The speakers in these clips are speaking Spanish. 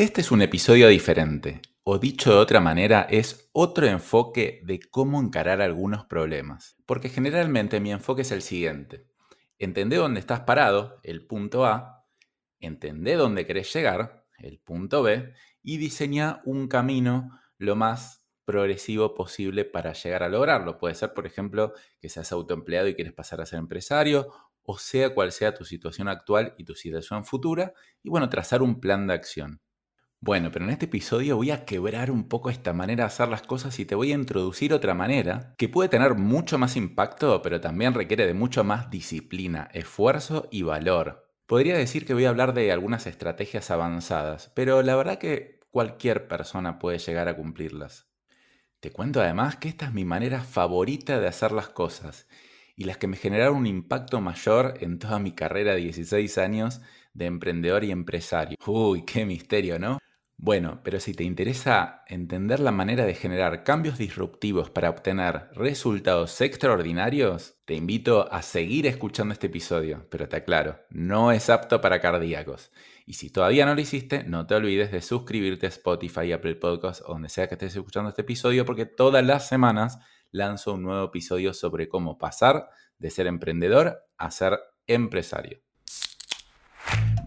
Este es un episodio diferente, o dicho de otra manera, es otro enfoque de cómo encarar algunos problemas. Porque generalmente mi enfoque es el siguiente. Entendé dónde estás parado, el punto A, entendé dónde querés llegar, el punto B, y diseña un camino lo más progresivo posible para llegar a lograrlo. Puede ser, por ejemplo, que seas autoempleado y quieres pasar a ser empresario, o sea cual sea tu situación actual y tu situación futura, y bueno, trazar un plan de acción. Bueno, pero en este episodio voy a quebrar un poco esta manera de hacer las cosas y te voy a introducir otra manera que puede tener mucho más impacto, pero también requiere de mucho más disciplina, esfuerzo y valor. Podría decir que voy a hablar de algunas estrategias avanzadas, pero la verdad que cualquier persona puede llegar a cumplirlas. Te cuento además que esta es mi manera favorita de hacer las cosas y las que me generaron un impacto mayor en toda mi carrera de 16 años de emprendedor y empresario. Uy, qué misterio, ¿no? Bueno, pero si te interesa entender la manera de generar cambios disruptivos para obtener resultados extraordinarios, te invito a seguir escuchando este episodio, pero te aclaro, no es apto para cardíacos. Y si todavía no lo hiciste, no te olvides de suscribirte a Spotify, Apple Podcasts o donde sea que estés escuchando este episodio, porque todas las semanas lanzo un nuevo episodio sobre cómo pasar de ser emprendedor a ser empresario.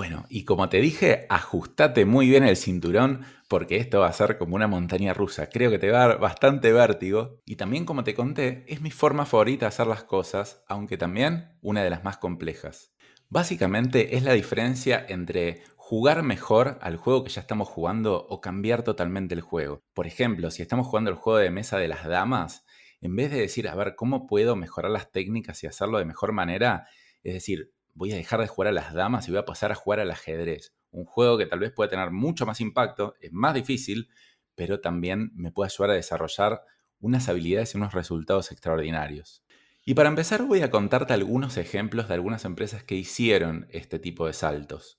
Bueno, y como te dije, ajustate muy bien el cinturón porque esto va a ser como una montaña rusa. Creo que te va a dar bastante vértigo. Y también, como te conté, es mi forma favorita de hacer las cosas, aunque también una de las más complejas. Básicamente es la diferencia entre jugar mejor al juego que ya estamos jugando o cambiar totalmente el juego. Por ejemplo, si estamos jugando el juego de mesa de las damas, en vez de decir, a ver, ¿cómo puedo mejorar las técnicas y hacerlo de mejor manera? Es decir, voy a dejar de jugar a las damas y voy a pasar a jugar al ajedrez. Un juego que tal vez puede tener mucho más impacto, es más difícil, pero también me puede ayudar a desarrollar unas habilidades y unos resultados extraordinarios. Y para empezar voy a contarte algunos ejemplos de algunas empresas que hicieron este tipo de saltos.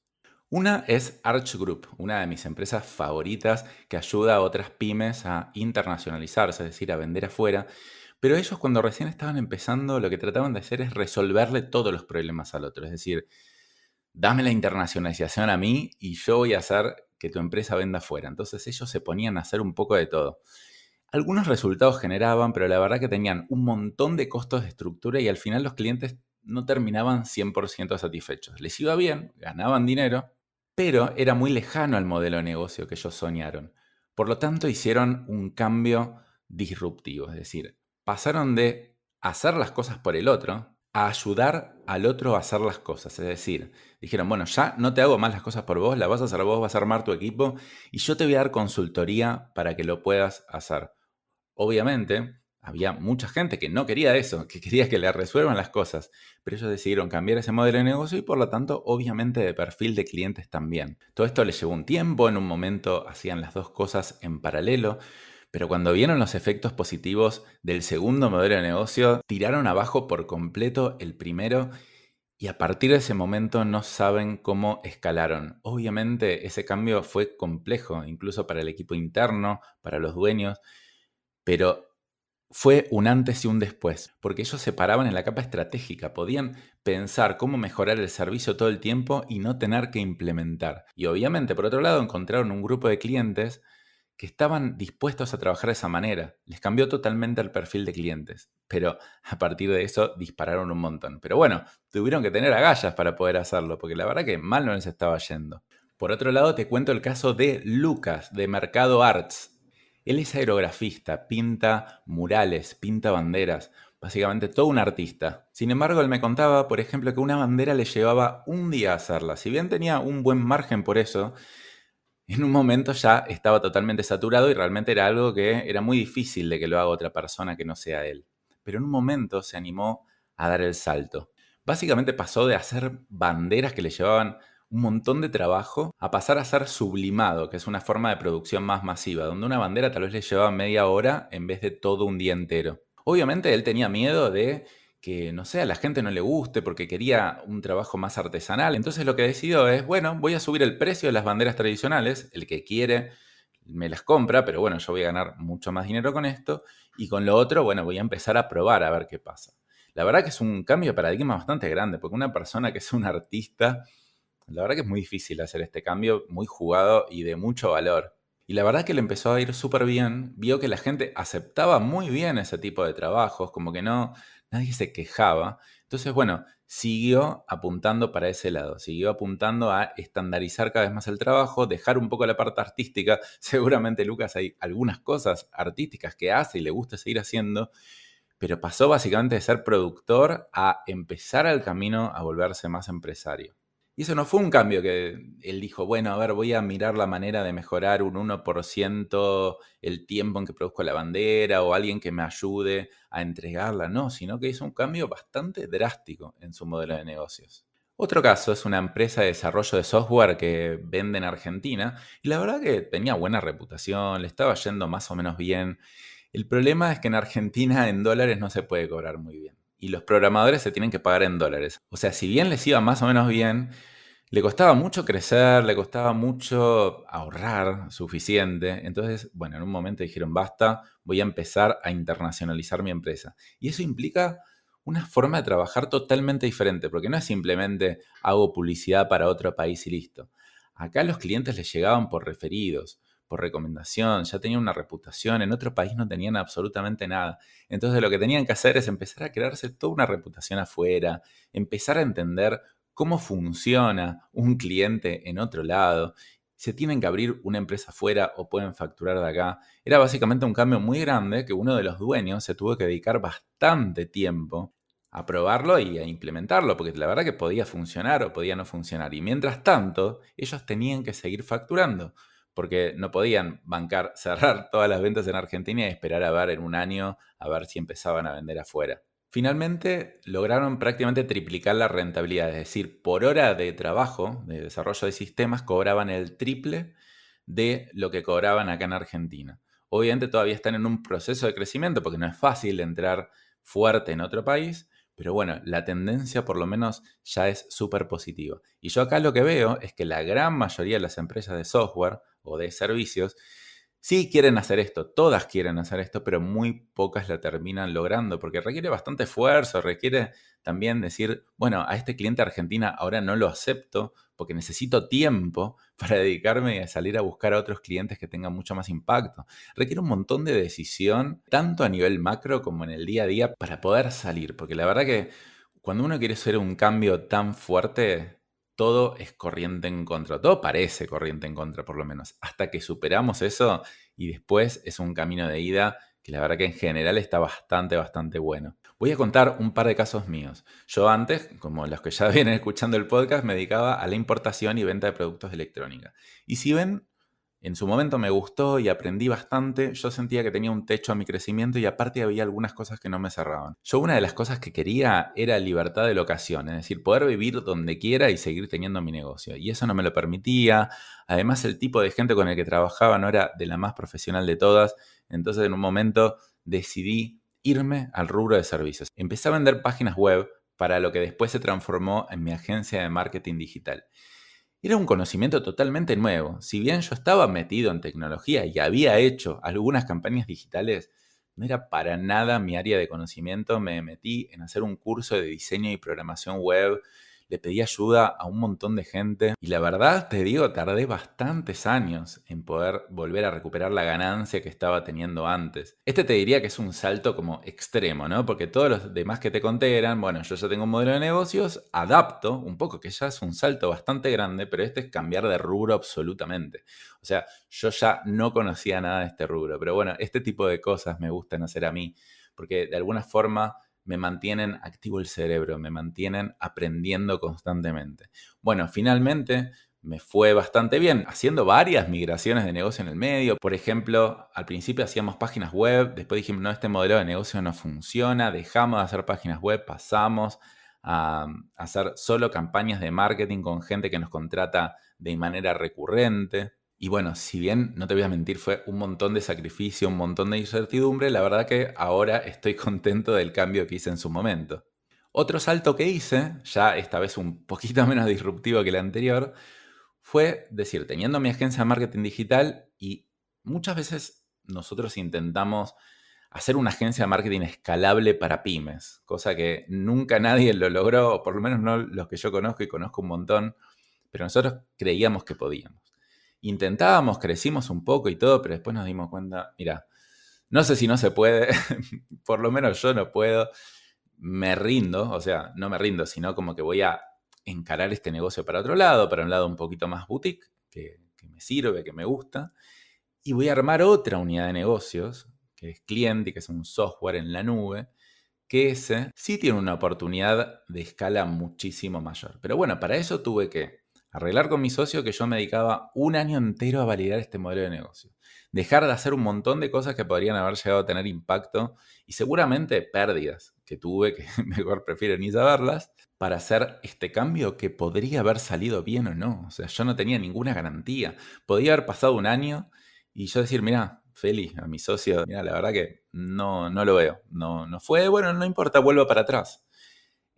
Una es Arch Group, una de mis empresas favoritas que ayuda a otras pymes a internacionalizarse, es decir, a vender afuera pero ellos cuando recién estaban empezando, lo que trataban de hacer es resolverle todos los problemas al otro. Es decir, dame la internacionalización a mí y yo voy a hacer que tu empresa venda fuera. Entonces ellos se ponían a hacer un poco de todo. Algunos resultados generaban, pero la verdad que tenían un montón de costos de estructura y al final los clientes no terminaban 100% satisfechos. Les iba bien, ganaban dinero, pero era muy lejano al modelo de negocio que ellos soñaron. Por lo tanto, hicieron un cambio disruptivo, es decir, pasaron de hacer las cosas por el otro a ayudar al otro a hacer las cosas. Es decir, dijeron, bueno, ya no te hago más las cosas por vos, las vas a hacer vos, vas a armar tu equipo y yo te voy a dar consultoría para que lo puedas hacer. Obviamente, había mucha gente que no quería eso, que quería que le resuelvan las cosas, pero ellos decidieron cambiar ese modelo de negocio y por lo tanto, obviamente, de perfil de clientes también. Todo esto les llevó un tiempo, en un momento hacían las dos cosas en paralelo, pero cuando vieron los efectos positivos del segundo modelo de negocio, tiraron abajo por completo el primero y a partir de ese momento no saben cómo escalaron. Obviamente ese cambio fue complejo, incluso para el equipo interno, para los dueños, pero fue un antes y un después, porque ellos se paraban en la capa estratégica, podían pensar cómo mejorar el servicio todo el tiempo y no tener que implementar. Y obviamente, por otro lado, encontraron un grupo de clientes que estaban dispuestos a trabajar de esa manera. Les cambió totalmente el perfil de clientes, pero a partir de eso dispararon un montón. Pero bueno, tuvieron que tener agallas para poder hacerlo, porque la verdad que mal no les estaba yendo. Por otro lado, te cuento el caso de Lucas, de Mercado Arts. Él es aerografista, pinta murales, pinta banderas, básicamente todo un artista. Sin embargo, él me contaba, por ejemplo, que una bandera le llevaba un día hacerla. Si bien tenía un buen margen por eso, en un momento ya estaba totalmente saturado y realmente era algo que era muy difícil de que lo haga otra persona que no sea él. Pero en un momento se animó a dar el salto. Básicamente pasó de hacer banderas que le llevaban un montón de trabajo a pasar a ser sublimado, que es una forma de producción más masiva, donde una bandera tal vez le llevaba media hora en vez de todo un día entero. Obviamente él tenía miedo de que, no sé, a la gente no le guste porque quería un trabajo más artesanal. Entonces lo que decidió es, bueno, voy a subir el precio de las banderas tradicionales, el que quiere me las compra, pero bueno, yo voy a ganar mucho más dinero con esto. Y con lo otro, bueno, voy a empezar a probar a ver qué pasa. La verdad que es un cambio de paradigma bastante grande, porque una persona que es un artista, la verdad que es muy difícil hacer este cambio, muy jugado y de mucho valor. Y la verdad que le empezó a ir súper bien, vio que la gente aceptaba muy bien ese tipo de trabajos, como que no, nadie se quejaba. Entonces, bueno, siguió apuntando para ese lado, siguió apuntando a estandarizar cada vez más el trabajo, dejar un poco la parte artística. Seguramente Lucas hay algunas cosas artísticas que hace y le gusta seguir haciendo, pero pasó básicamente de ser productor a empezar el camino a volverse más empresario. Y eso no fue un cambio que él dijo, bueno, a ver, voy a mirar la manera de mejorar un 1% el tiempo en que produzco la bandera o alguien que me ayude a entregarla. No, sino que hizo un cambio bastante drástico en su modelo de negocios. Otro caso es una empresa de desarrollo de software que vende en Argentina y la verdad que tenía buena reputación, le estaba yendo más o menos bien. El problema es que en Argentina en dólares no se puede cobrar muy bien y los programadores se tienen que pagar en dólares. O sea, si bien les iba más o menos bien, le costaba mucho crecer, le costaba mucho ahorrar suficiente. Entonces, bueno, en un momento dijeron, basta, voy a empezar a internacionalizar mi empresa. Y eso implica una forma de trabajar totalmente diferente, porque no es simplemente hago publicidad para otro país y listo. Acá los clientes les llegaban por referidos, por recomendación, ya tenían una reputación, en otro país no tenían absolutamente nada. Entonces lo que tenían que hacer es empezar a crearse toda una reputación afuera, empezar a entender cómo funciona un cliente en otro lado, se tienen que abrir una empresa afuera o pueden facturar de acá. Era básicamente un cambio muy grande que uno de los dueños se tuvo que dedicar bastante tiempo a probarlo y a implementarlo, porque la verdad que podía funcionar o podía no funcionar. Y mientras tanto, ellos tenían que seguir facturando, porque no podían bancar, cerrar todas las ventas en Argentina y esperar a ver en un año a ver si empezaban a vender afuera. Finalmente lograron prácticamente triplicar la rentabilidad, es decir, por hora de trabajo, de desarrollo de sistemas, cobraban el triple de lo que cobraban acá en Argentina. Obviamente todavía están en un proceso de crecimiento porque no es fácil entrar fuerte en otro país, pero bueno, la tendencia por lo menos ya es súper positiva. Y yo acá lo que veo es que la gran mayoría de las empresas de software o de servicios Sí quieren hacer esto, todas quieren hacer esto, pero muy pocas la terminan logrando, porque requiere bastante esfuerzo, requiere también decir, bueno, a este cliente argentina ahora no lo acepto porque necesito tiempo para dedicarme a salir a buscar a otros clientes que tengan mucho más impacto. Requiere un montón de decisión, tanto a nivel macro como en el día a día, para poder salir, porque la verdad que cuando uno quiere hacer un cambio tan fuerte, todo es corriente en contra, todo parece corriente en contra por lo menos, hasta que superamos eso y después es un camino de ida que la verdad que en general está bastante, bastante bueno. Voy a contar un par de casos míos. Yo antes, como los que ya vienen escuchando el podcast, me dedicaba a la importación y venta de productos de electrónica. Y si ven, en su momento me gustó y aprendí bastante. Yo sentía que tenía un techo a mi crecimiento y aparte había algunas cosas que no me cerraban. Yo una de las cosas que quería era libertad de locación, es decir, poder vivir donde quiera y seguir teniendo mi negocio. Y eso no me lo permitía. Además, el tipo de gente con el que trabajaba no era de la más profesional de todas. Entonces, en un momento decidí irme al rubro de servicios. Empecé a vender páginas web para lo que después se transformó en mi agencia de marketing digital. Era un conocimiento totalmente nuevo. Si bien yo estaba metido en tecnología y había hecho algunas campañas digitales, no era para nada mi área de conocimiento. Me metí en hacer un curso de diseño y programación web le pedí ayuda a un montón de gente y la verdad te digo, tardé bastantes años en poder volver a recuperar la ganancia que estaba teniendo antes. Este te diría que es un salto como extremo, ¿no? Porque todos los demás que te conté eran, bueno, yo ya tengo un modelo de negocios, adapto un poco, que ya es un salto bastante grande, pero este es cambiar de rubro absolutamente. O sea, yo ya no conocía nada de este rubro, pero bueno, este tipo de cosas me gustan hacer a mí, porque de alguna forma me mantienen activo el cerebro, me mantienen aprendiendo constantemente. Bueno, finalmente me fue bastante bien, haciendo varias migraciones de negocio en el medio. Por ejemplo, al principio hacíamos páginas web, después dijimos, no, este modelo de negocio no funciona, dejamos de hacer páginas web, pasamos a, hacer solo campañas de marketing con gente que nos contrata de manera recurrente. Y bueno, si bien no te voy a mentir, fue un montón de sacrificio, un montón de incertidumbre, la verdad que ahora estoy contento del cambio que hice en su momento. Otro salto que hice, ya esta vez un poquito menos disruptivo que el anterior, fue decir, teniendo mi agencia de marketing digital y muchas veces nosotros intentamos hacer una agencia de marketing escalable para pymes, cosa que nunca nadie lo logró, o por lo menos no los que yo conozco y conozco un montón, pero nosotros creíamos que podíamos. Intentábamos, crecimos un poco y todo, pero después nos dimos cuenta, mira, no sé si no se puede, por lo menos yo no puedo, me rindo, o sea, no me rindo, sino como que voy a encarar este negocio para otro lado, para un lado un poquito más boutique, que, me sirve, que me gusta, y voy a armar otra unidad de negocios que es cliente, que es un software en la nube, que ese sí tiene una oportunidad de escala muchísimo mayor. Pero bueno, para eso tuve que arreglar con mi socio que yo me dedicaba un año entero a validar este modelo de negocio. Dejar de hacer un montón de cosas que podrían haber llegado a tener impacto y seguramente pérdidas que tuve, que mejor prefiero ni saberlas, para hacer este cambio que podría haber salido bien o no. O sea, yo no tenía ninguna garantía. Podía haber pasado un año y yo decir, mira, Feli, a mi socio, mira, la verdad que no, no lo veo. No, no fue, bueno, no importa, vuelvo para atrás.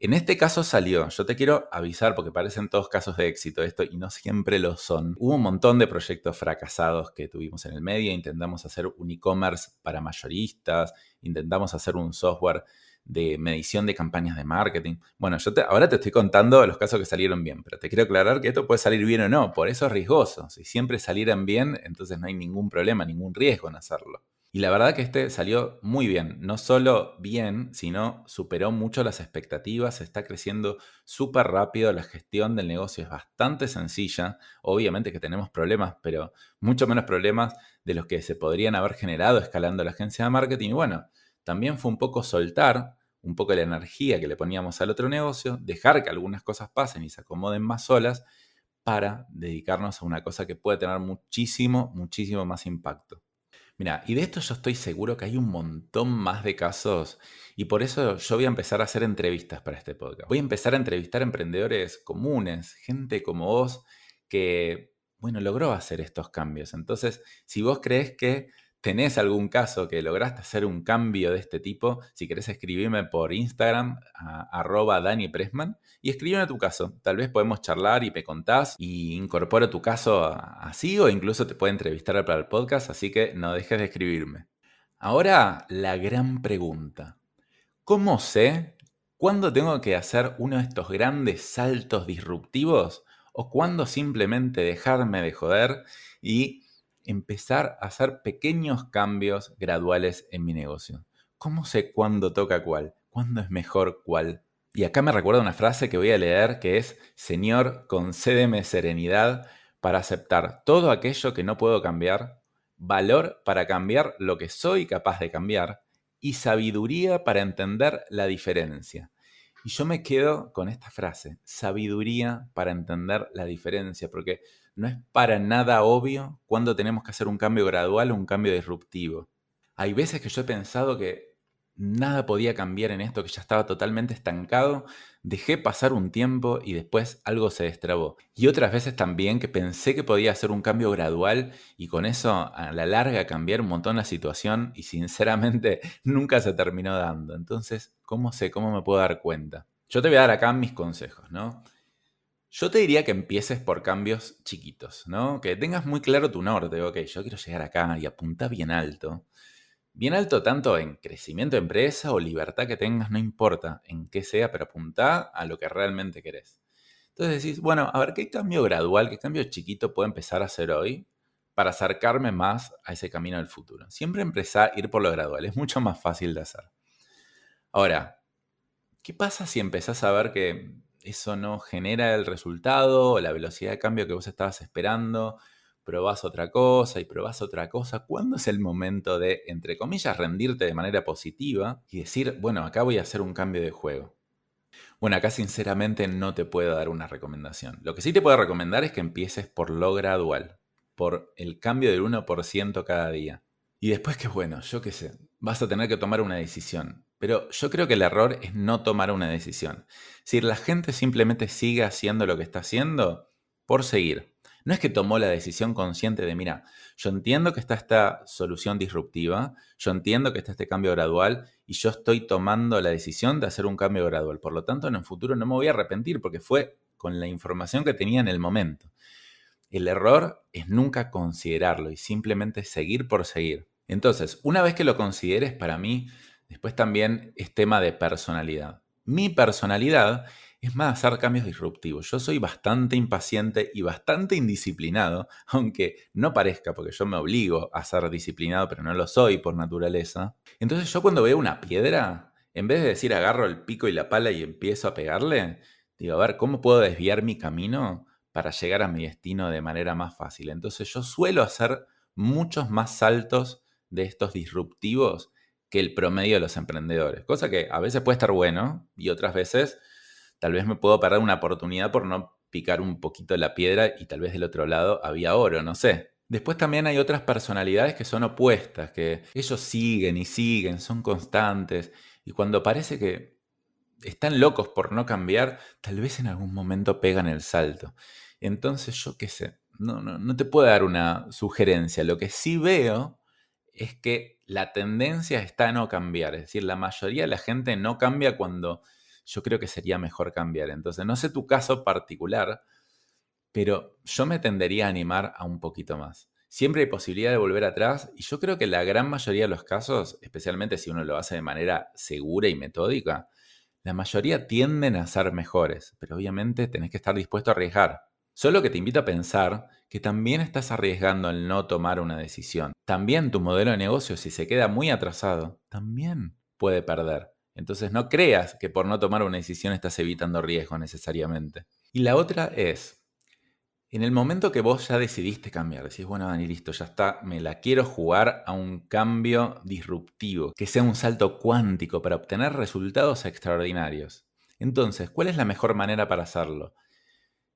En este caso salió. Yo te quiero avisar porque parecen todos casos de éxito esto y no siempre lo son. Hubo un montón de proyectos fracasados que tuvimos en el medio. Intentamos hacer un e-commerce para mayoristas, intentamos hacer un software de medición de campañas de marketing. Bueno, yo ahora te estoy contando los casos que salieron bien, pero te quiero aclarar que esto puede salir bien o no, por eso es riesgoso. Si siempre salieran bien, entonces no hay ningún problema, ningún riesgo en hacerlo. Y la verdad que este salió muy bien, no solo bien, sino superó mucho las expectativas, está creciendo súper rápido, la gestión del negocio es bastante sencilla, obviamente que tenemos problemas, pero mucho menos problemas de los que se podrían haber generado escalando la agencia de marketing. Y bueno, también fue un poco soltar un poco la energía que le poníamos al otro negocio, dejar que algunas cosas pasen y se acomoden más solas para dedicarnos a una cosa que puede tener muchísimo, muchísimo más impacto. Mira, y de esto yo estoy seguro que hay un montón más de casos y por eso yo voy a empezar a hacer entrevistas para este podcast. Voy a empezar a entrevistar emprendedores comunes, gente como vos que, bueno, logró hacer estos cambios. Entonces, si vos crees que tenés algún caso que lograste hacer un cambio de este tipo, si querés escribirme por Instagram, a, arroba Dani Pressman, y escríbeme tu caso. Tal vez podemos charlar y me contás y incorporo tu caso así o incluso te puedo entrevistar para el podcast, así que no dejes de escribirme. Ahora la gran pregunta. ¿Cómo sé cuándo tengo que hacer uno de estos grandes saltos disruptivos o cuándo simplemente dejarme de joder y empezar a hacer pequeños cambios graduales en mi negocio. ¿Cómo sé cuándo toca cuál? ¿Cuándo es mejor cuál? Y acá me recuerda una frase que voy a leer que es, Señor, concédeme serenidad para aceptar todo aquello que no puedo cambiar, valor para cambiar lo que soy capaz de cambiar y sabiduría para entender la diferencia. Y yo me quedo con esta frase, sabiduría para entender la diferencia, porque no es para nada obvio cuando tenemos que hacer un cambio gradual o un cambio disruptivo. Hay veces que yo he pensado que nada podía cambiar en esto, que ya estaba totalmente estancado, dejé pasar un tiempo y después algo se destrabó. Y otras veces también que pensé que podía hacer un cambio gradual y con eso a la larga cambiar un montón la situación y sinceramente nunca se terminó dando. Entonces, ¿cómo sé? ¿Cómo me puedo dar cuenta? Yo te voy a dar acá mis consejos, ¿no? Yo te diría que empieces por cambios chiquitos, ¿no? Que tengas muy claro tu norte. Ok, yo quiero llegar acá y apunta bien alto. Bien alto tanto en crecimiento de empresa o libertad que tengas, no importa en qué sea, pero apunta a lo que realmente querés. Entonces decís, bueno, a ver, ¿qué cambio gradual, qué cambio chiquito puedo empezar a hacer hoy para acercarme más a ese camino del futuro? Siempre empezar a ir por lo gradual, es mucho más fácil de hacer. Ahora, ¿qué pasa si empezás a ver que eso no genera el resultado la velocidad de cambio que vos estabas esperando, probás otra cosa y probás otra cosa, ¿cuándo es el momento de, entre comillas, rendirte de manera positiva y decir, bueno, acá voy a hacer un cambio de juego? Bueno, acá sinceramente no te puedo dar una recomendación. Lo que sí te puedo recomendar es que empieces por lo gradual, por el cambio del 1% cada día. Y después que, bueno, yo qué sé, vas a tener que tomar una decisión Pero yo creo que el error es no tomar una decisión. Si la gente simplemente sigue haciendo lo que está haciendo, por seguir. No es que tomó la decisión consciente de, mira, yo entiendo que está esta solución disruptiva, yo entiendo que está este cambio gradual y yo estoy tomando la decisión de hacer un cambio gradual. Por lo tanto, en el futuro no me voy a arrepentir porque fue con la información que tenía en el momento. El error es nunca considerarlo y simplemente seguir por seguir. Entonces, una vez que lo consideres, para mí, después también es tema de personalidad. Mi personalidad es más hacer cambios disruptivos. Yo soy bastante impaciente y bastante indisciplinado, aunque no parezca, porque yo me obligo a ser disciplinado, pero no lo soy por naturaleza. Entonces yo cuando veo una piedra, en vez de decir agarro el pico y la pala y empiezo a pegarle, digo, a ver, ¿cómo puedo desviar mi camino para llegar a mi destino de manera más fácil? Entonces yo suelo hacer muchos más saltos de estos disruptivos que el promedio de los emprendedores. Cosa que a veces puede estar bueno y otras veces tal vez me puedo perder una oportunidad por no picar un poquito la piedra y tal vez del otro lado había oro, no sé. Después también hay otras personalidades que son opuestas, que ellos siguen y siguen, son constantes y cuando parece que están locos por no cambiar, tal vez en algún momento pegan el salto. Entonces yo qué sé, no, no, no te puedo dar una sugerencia. Lo que sí veo es que la tendencia está a no cambiar. Es decir, la mayoría de la gente no cambia cuando yo creo que sería mejor cambiar. Entonces, no sé tu caso particular, pero yo me tendería a animar a un poquito más. Siempre hay posibilidad de volver atrás y yo creo que la gran mayoría de los casos, especialmente si uno lo hace de manera segura y metódica, la mayoría tienden a ser mejores, pero obviamente tenés que estar dispuesto a arriesgar. Solo que te invito a pensar que también estás arriesgando el no tomar una decisión. También tu modelo de negocio, si se queda muy atrasado, también puede perder. Entonces no creas que por no tomar una decisión estás evitando riesgo necesariamente. Y la otra es, en el momento que vos ya decidiste cambiar, decís, bueno, Dani, listo, ya está, me la quiero jugar a un cambio disruptivo, que sea un salto cuántico para obtener resultados extraordinarios. Entonces, ¿cuál es la mejor manera para hacerlo?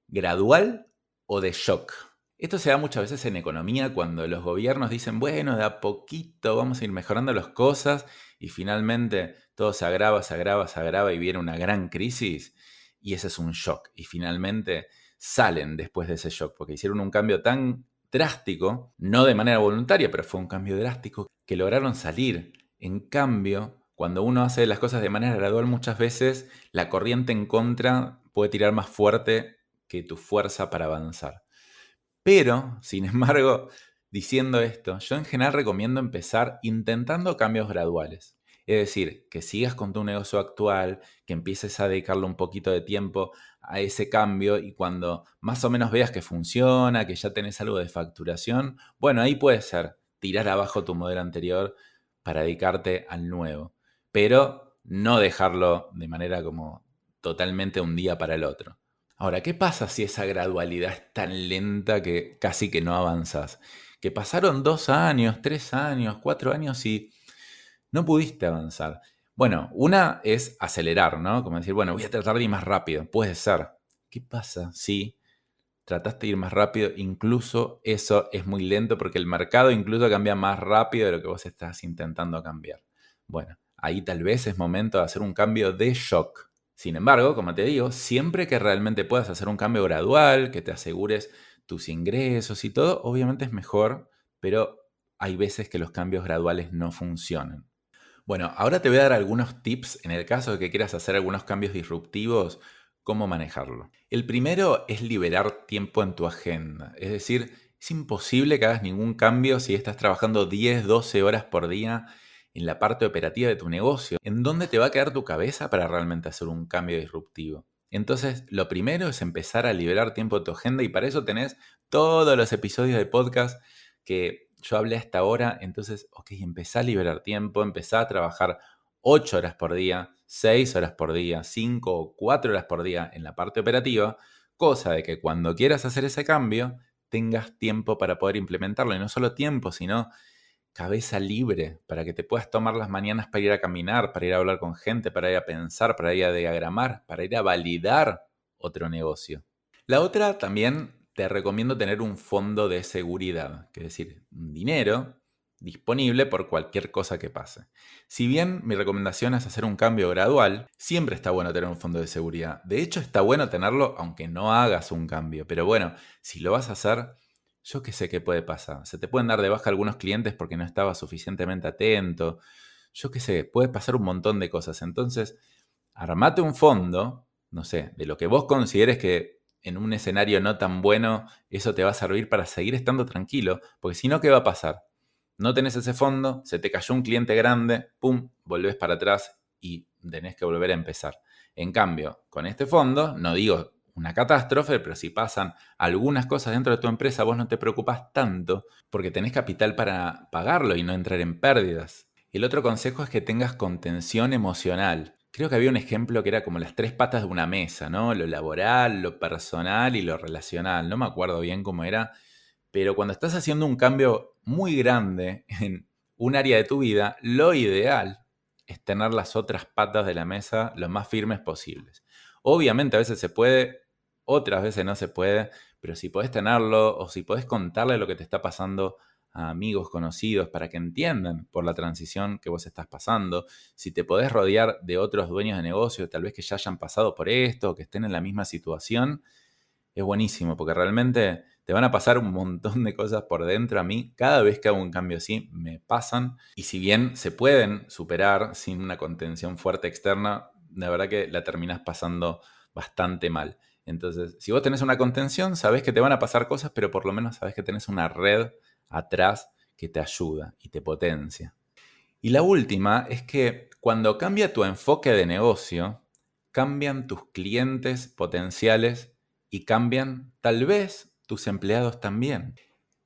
¿Gradual o de shock? Esto se da muchas veces en economía cuando los gobiernos dicen, bueno, de a poquito vamos a ir mejorando las cosas y finalmente todo se agrava, se agrava, se agrava y viene una gran crisis y ese es un shock. Y finalmente salen después de ese shock porque hicieron un cambio tan drástico, no de manera voluntaria, pero fue un cambio drástico que lograron salir. En cambio, cuando uno hace las cosas de manera gradual, muchas veces la corriente en contra puede tirar más fuerte que tu fuerza para avanzar. Pero, sin embargo, diciendo esto, yo en general recomiendo empezar intentando cambios graduales. Es decir, que sigas con tu negocio actual, que empieces a dedicarle un poquito de tiempo a ese cambio y cuando más o menos veas que funciona, que ya tenés algo de facturación, bueno, ahí puede ser tirar abajo tu modelo anterior para dedicarte al nuevo, pero no dejarlo de manera como totalmente un día para el otro. Ahora, ¿qué pasa si esa gradualidad es tan lenta que casi que no avanzas? Que pasaron dos años, tres años, cuatro años y no pudiste avanzar. Bueno, una es acelerar, ¿no? Como decir, bueno, voy a tratar de ir más rápido. Puede ser. ¿Qué pasa si trataste de ir más rápido? Incluso eso es muy lento porque el mercado incluso cambia más rápido de lo que vos estás intentando cambiar. Bueno, ahí tal vez es momento de hacer un cambio de shock sin embargo, como te digo, siempre que realmente puedas hacer un cambio gradual, que te asegures tus ingresos y todo, obviamente es mejor, pero hay veces que los cambios graduales no funcionan. Bueno, ahora te voy a dar algunos tips en el caso de que quieras hacer algunos cambios disruptivos, cómo manejarlo. El primero es liberar tiempo en tu agenda, es decir, es imposible que hagas ningún cambio si estás trabajando 10, 12 horas por día en la parte operativa de tu negocio, en dónde te va a quedar tu cabeza para realmente hacer un cambio disruptivo. Entonces, lo primero es empezar a liberar tiempo de tu agenda y para eso tenés todos los episodios de podcast que yo hablé hasta ahora. Entonces, ok, empezá a liberar tiempo, empezá a trabajar 8 horas por día, 6 horas por día, 5 o 4 horas por día en la parte operativa, cosa de que cuando quieras hacer ese cambio, tengas tiempo para poder implementarlo. Y no solo tiempo, sino cabeza libre para que te puedas tomar las mañanas para ir a caminar, para ir a hablar con gente, para ir a pensar, para ir a diagramar, para ir a validar otro negocio. La otra también te recomiendo tener un fondo de seguridad, que es decir, dinero disponible por cualquier cosa que pase. Si bien mi recomendación es hacer un cambio gradual, siempre está bueno tener un fondo de seguridad. De hecho, está bueno tenerlo aunque no hagas un cambio. Pero bueno, si lo vas a hacer, yo qué sé qué puede pasar. Se te pueden dar de baja algunos clientes porque no estabas suficientemente atento. Yo qué sé, puede pasar un montón de cosas. Entonces, armate un fondo, no sé, de lo que vos consideres que en un escenario no tan bueno, eso te va a servir para seguir estando tranquilo, porque si no, ¿qué va a pasar? No tenés ese fondo, se te cayó un cliente grande, pum, volvés para atrás y tenés que volver a empezar. En cambio, con este fondo, no digo una catástrofe, pero si pasan algunas cosas dentro de tu empresa, vos no te preocupas tanto porque tenés capital para pagarlo y no entrar en pérdidas. El otro consejo es que tengas contención emocional. Creo que había un ejemplo que era como las tres patas de una mesa, ¿no? Lo laboral, lo personal y lo relacional. No me acuerdo bien cómo era, pero cuando estás haciendo un cambio muy grande en un área de tu vida, lo ideal es tener las otras patas de la mesa lo más firmes posibles. Obviamente a veces se puede, otras veces no se puede, pero si podés tenerlo o si podés contarle lo que te está pasando a amigos conocidos para que entiendan por la transición que vos estás pasando, si te podés rodear de otros dueños de negocio, tal vez que ya hayan pasado por esto, que estén en la misma situación, es buenísimo, porque realmente te van a pasar un montón de cosas por dentro a mí. Cada vez que hago un cambio así, me pasan. Y si bien se pueden superar sin una contención fuerte externa, la verdad que la terminas pasando bastante mal. Entonces, si vos tenés una contención, sabés que te van a pasar cosas, pero por lo menos sabés que tenés una red atrás que te ayuda y te potencia. Y la última es que cuando cambia tu enfoque de negocio, cambian tus clientes potenciales y cambian tal vez tus empleados también.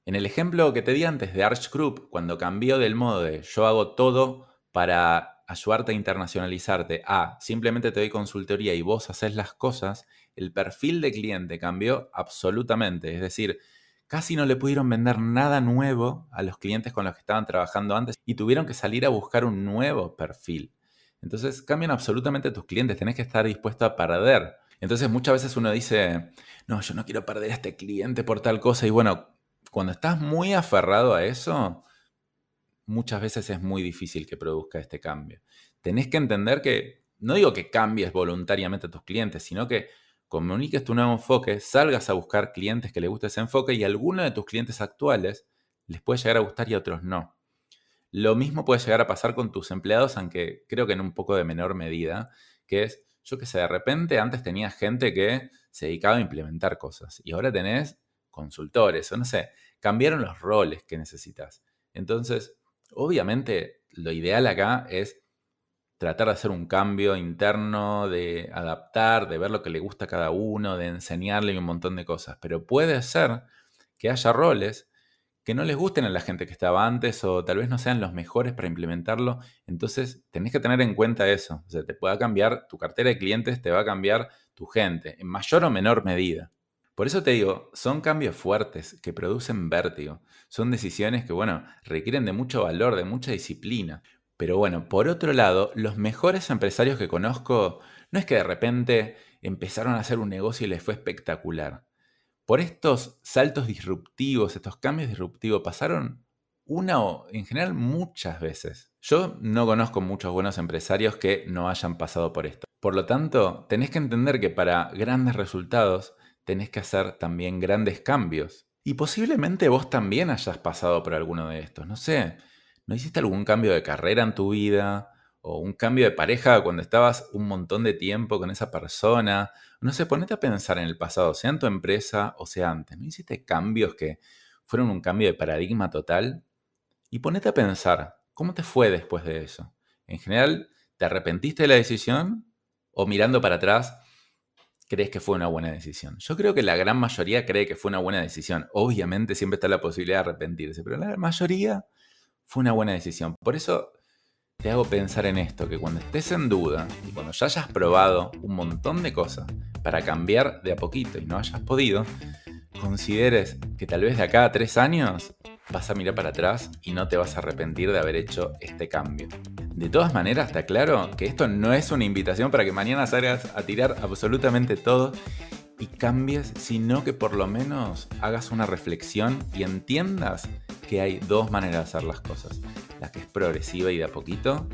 En el ejemplo que te di antes de Arch Group, cuando cambió del modo de yo hago todo para ayudarte a internacionalizarte a simplemente te doy consultoría y vos haces las cosas, el perfil de cliente cambió absolutamente. Es decir, casi no le pudieron vender nada nuevo a los clientes con los que estaban trabajando antes y tuvieron que salir a buscar un nuevo perfil. Entonces cambian absolutamente tus clientes, tenés que estar dispuesto a perder. Entonces muchas veces uno dice, no, yo no quiero perder a este cliente por tal cosa. Y bueno, cuando estás muy aferrado a eso, muchas veces es muy difícil que produzca este cambio. Tenés que entender que, no digo que cambies voluntariamente a tus clientes, sino que comuniques tu nuevo enfoque, salgas a buscar clientes que les guste ese enfoque y a alguno de tus clientes actuales les puede llegar a gustar y a otros no. Lo mismo puede llegar a pasar con tus empleados, aunque creo que en un poco de menor medida, que es, yo que sé, de repente antes tenías gente que se dedicaba a implementar cosas y ahora tenés consultores o no sé, cambiaron los roles que necesitas. Entonces, obviamente, lo ideal acá es tratar de hacer un cambio interno, de adaptar, de ver lo que le gusta a cada uno, de enseñarle un montón de cosas. Pero puede ser que haya roles que no les gusten a la gente que estaba antes o tal vez no sean los mejores para implementarlo. Entonces tenés que tener en cuenta eso. O sea, te pueda cambiar tu cartera de clientes, te va a cambiar tu gente, en mayor o menor medida. Por eso te digo, son cambios fuertes que producen vértigo. Son decisiones que, bueno, requieren de mucho valor, de mucha disciplina. Pero bueno, por otro lado, los mejores empresarios que conozco no es que de repente empezaron a hacer un negocio y les fue espectacular. Por estos saltos disruptivos, estos cambios disruptivos, pasaron una o en general muchas veces. Yo no conozco muchos buenos empresarios que no hayan pasado por esto. Por lo tanto, tenés que entender que para grandes resultados tenés que hacer también grandes cambios. Y posiblemente vos también hayas pasado por alguno de estos. No sé, ¿No hiciste algún cambio de carrera en tu vida? ¿O un cambio de pareja cuando estabas un montón de tiempo con esa persona? No sé, ponete a pensar en el pasado, sea en tu empresa o sea antes. ¿No hiciste cambios que fueron un cambio de paradigma total? Y ponete a pensar, ¿cómo te fue después de eso? En general, ¿te arrepentiste de la decisión? ¿O mirando para atrás, crees que fue una buena decisión? Yo creo que la gran mayoría cree que fue una buena decisión. Obviamente siempre está la posibilidad de arrepentirse, pero la mayoría fue una buena decisión. Por eso te hago pensar en esto, que cuando estés en duda y cuando ya hayas probado un montón de cosas para cambiar de a poquito y no hayas podido, consideres que tal vez de acá a tres años vas a mirar para atrás y no te vas a arrepentir de haber hecho este cambio. De todas maneras, está claro que esto no es una invitación para que mañana salgas a tirar absolutamente todo y cambies, sino que por lo menos hagas una reflexión y entiendas que hay dos maneras de hacer las cosas. La que es progresiva y de a poquito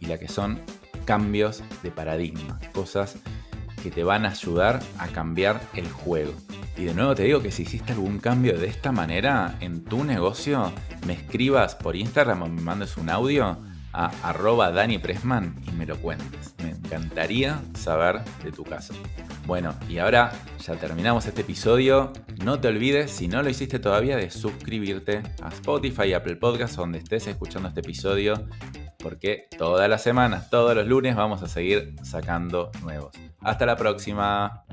y la que son cambios de paradigma, cosas que te van a ayudar a cambiar el juego. Y de nuevo te digo que si hiciste algún cambio de esta manera en tu negocio, me escribas por Instagram o me mandes un audio a arroba Dani Pressman y me lo cuentes. Me encantaría saber de tu caso. Bueno, y ahora ya terminamos este episodio. No te olvides, si no lo hiciste todavía, de suscribirte a Spotify y Apple Podcasts donde estés escuchando este episodio porque todas las semanas, todos los lunes vamos a seguir sacando nuevos. Hasta la próxima.